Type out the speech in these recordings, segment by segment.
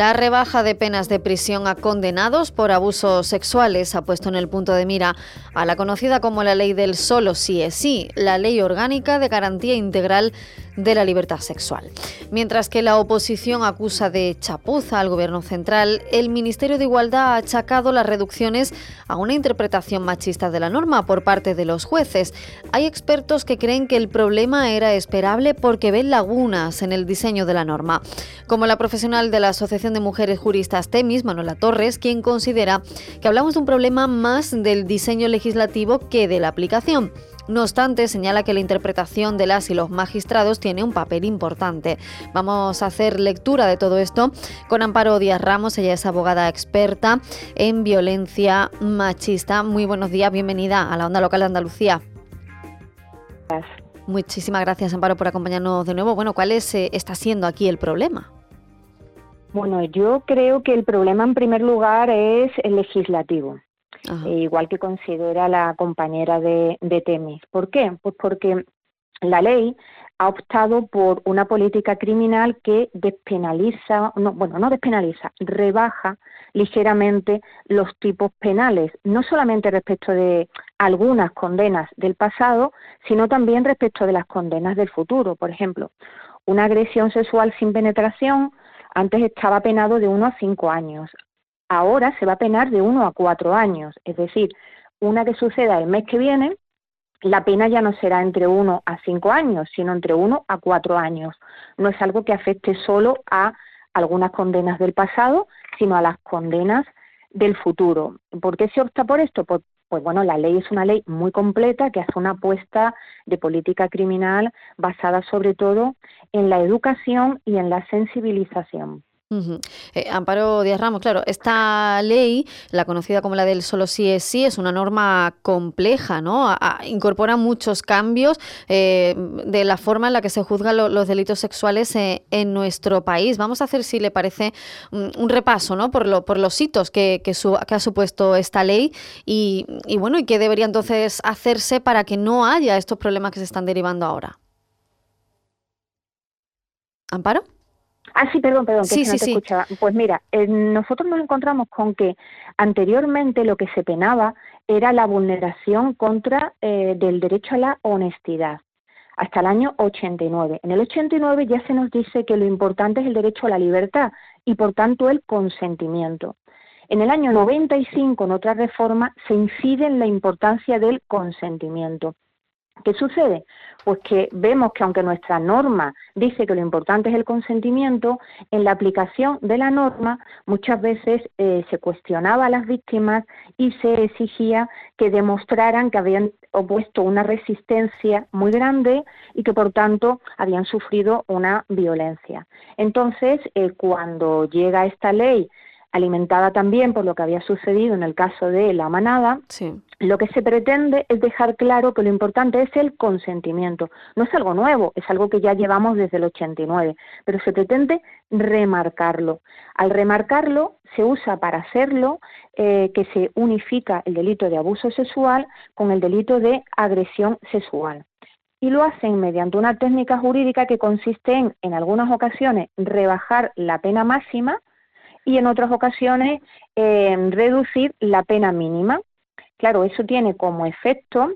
La rebaja de penas de prisión a condenados por abusos sexuales ha puesto en el punto de mira a la conocida como la ley del solo sí es sí, la ley orgánica de garantía integral de la libertad sexual. Mientras que la oposición acusa de chapuza al Gobierno central, el Ministerio de Igualdad ha achacado las reducciones a una interpretación machista de la norma por parte de los jueces. Hay expertos que creen que el problema era esperable porque ven lagunas en el diseño de la norma, como la profesional de la Asociación de Mujeres Juristas Temis, Manuela Torres, quien considera que hablamos de un problema más del diseño legislativo que de la aplicación. No obstante, señala que la interpretación de las y los magistrados tiene un papel importante. Vamos a hacer lectura de todo esto con Amparo Díaz Ramos, ella es abogada experta en violencia machista. Muy buenos días, bienvenida a la Onda Local de Andalucía. Gracias. Muchísimas gracias, Amparo, por acompañarnos de nuevo. Bueno, ¿cuál es, eh, está siendo aquí el problema? Bueno, yo creo que el problema en primer lugar es el legislativo. Eh, igual que considera la compañera de, de Temis. ¿Por qué? Pues porque la ley ha optado por una política criminal que despenaliza, no, bueno, no despenaliza, rebaja ligeramente los tipos penales, no solamente respecto de algunas condenas del pasado, sino también respecto de las condenas del futuro. Por ejemplo, una agresión sexual sin penetración antes estaba penado de uno a cinco años ahora se va a penar de uno a cuatro años. Es decir, una que suceda el mes que viene, la pena ya no será entre uno a cinco años, sino entre uno a cuatro años. No es algo que afecte solo a algunas condenas del pasado, sino a las condenas del futuro. ¿Por qué se opta por esto? Pues, pues bueno, la ley es una ley muy completa que hace una apuesta de política criminal basada sobre todo en la educación y en la sensibilización. Eh, Amparo Díaz Ramos, claro, esta ley, la conocida como la del solo sí es sí, es una norma compleja, ¿no? incorpora muchos cambios eh, de la forma en la que se juzgan los delitos sexuales eh, en nuestro país. Vamos a hacer, si le parece, un, repaso, ¿no? Por, lo, por los hitos que, que, ha supuesto esta ley y, y bueno, y qué debería entonces hacerse para que no haya estos problemas que se están derivando ahora. ¿Amparo? Ah, sí, perdón, perdón, que no te escuchaba. Pues mira, eh, nosotros nos encontramos con que anteriormente lo que se penaba era la vulneración contra eh, del derecho a la honestidad hasta el año 89. En el 89 ya se nos dice que lo importante es el derecho a la libertad y por tanto el consentimiento. En el año 95, en otra reforma, se incide en la importancia del consentimiento. ¿Qué sucede? Pues que vemos que aunque nuestra norma dice que lo importante es el consentimiento, en la aplicación de la norma muchas veces eh, se cuestionaba a las víctimas y se exigía que demostraran que habían opuesto una resistencia muy grande y que por tanto habían sufrido una violencia. Entonces, eh, cuando llega esta ley alimentada también por lo que había sucedido en el caso de la manada, lo que se pretende es dejar claro que lo importante es el consentimiento. No es algo nuevo, es algo que ya llevamos desde el 89, pero se pretende remarcarlo. Al remarcarlo, se usa para hacerlo eh, que se unifica el delito de abuso sexual con el delito de agresión sexual y lo hacen mediante una técnica jurídica que consiste en, en algunas ocasiones, rebajar la pena máxima y en otras ocasiones eh, reducir la pena mínima. Claro, eso tiene como efecto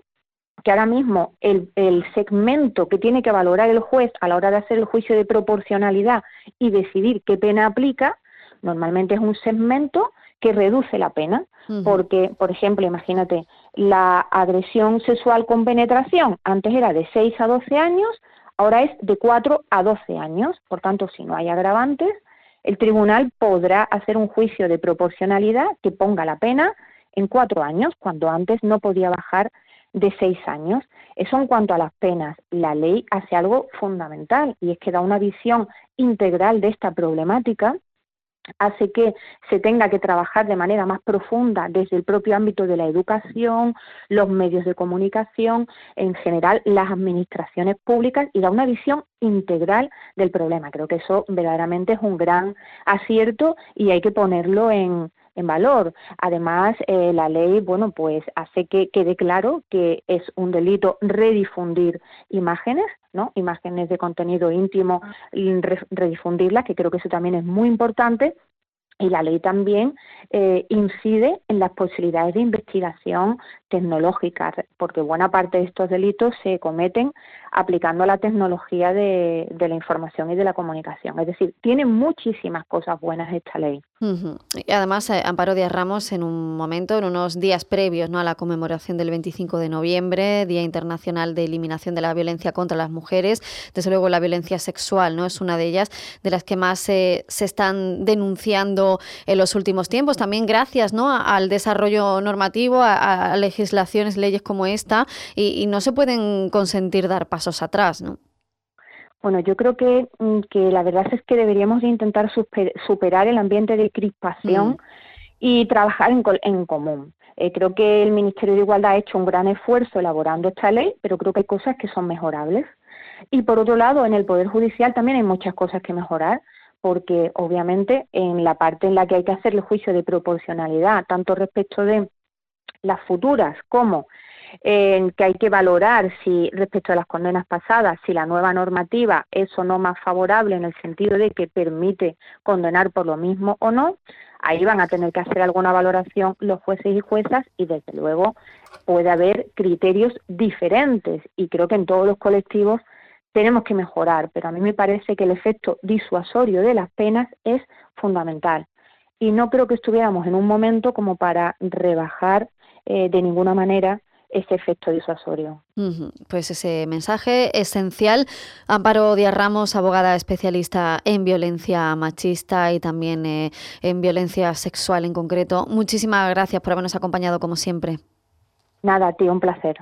que ahora mismo el, el, segmento que tiene que valorar el juez a la hora de hacer el juicio de proporcionalidad y decidir qué pena aplica, normalmente es un segmento que reduce la pena, porque, por ejemplo, imagínate, la agresión sexual con penetración antes era de 6 a 12 años, ahora es de 4 a 12 años, por tanto, si no hay agravantes, el tribunal podrá hacer un juicio de proporcionalidad que ponga la pena en cuatro años, cuando antes no podía bajar de seis años. Eso en cuanto a las penas. La ley hace algo fundamental y es que da una visión integral de esta problemática hace que se tenga que trabajar de manera más profunda desde el propio ámbito de la educación, los medios de comunicación, en general las administraciones públicas y da una visión integral del problema. Creo que eso verdaderamente es un gran acierto y hay que ponerlo en, en valor. Además, eh, la ley, bueno, pues hace que quede claro que es un delito redifundir imágenes, ¿no? Imágenes de contenido íntimo, redifundirlas, que creo que eso también es muy importante y la ley también eh, incide en las posibilidades de investigación tecnológica, porque buena parte de estos delitos se cometen aplicando la tecnología de, la información y de la comunicación. Es decir, tiene muchísimas cosas buenas esta ley. Y además, eh, Amparo Díaz Ramos, en un momento, en unos días previos ¿no? a la conmemoración del 25 de noviembre, Día Internacional de Eliminación de la Violencia contra las Mujeres, desde luego la violencia sexual no es una de ellas, de las que más se están denunciando en los últimos tiempos, también gracias ¿no? al desarrollo normativo, a, legislaciones, leyes como esta, y, no se pueden consentir dar pasos atrás, ¿no? Bueno, yo creo que, mm, que la verdad es que deberíamos intentar superar el ambiente de crispación mm. y trabajar en, en común. Eh, creo que el Ministerio de Igualdad ha hecho un gran esfuerzo elaborando esta ley, pero creo que hay cosas que son mejorables. Y por otro lado, en el Poder Judicial también hay muchas cosas que mejorar porque obviamente en la parte en la que hay que hacer el juicio de proporcionalidad, tanto respecto de las futuras como en que hay que valorar si respecto a las condenas pasadas, si la nueva normativa es o no más favorable en el sentido de que permite condenar por lo mismo o no, ahí van a tener que hacer alguna valoración los jueces y juezas y desde luego puede haber criterios diferentes y creo que en todos los colectivos tenemos que mejorar, pero a mí me parece que el efecto disuasorio de las penas es fundamental. Y no creo que estuviéramos en un momento como para rebajar eh, de ninguna manera ese efecto disuasorio. Pues ese mensaje esencial. Amparo Díaz Ramos, abogada especialista en violencia machista y también eh, en violencia sexual en concreto. Muchísimas gracias por habernos acompañado como siempre. Nada, tío, un placer.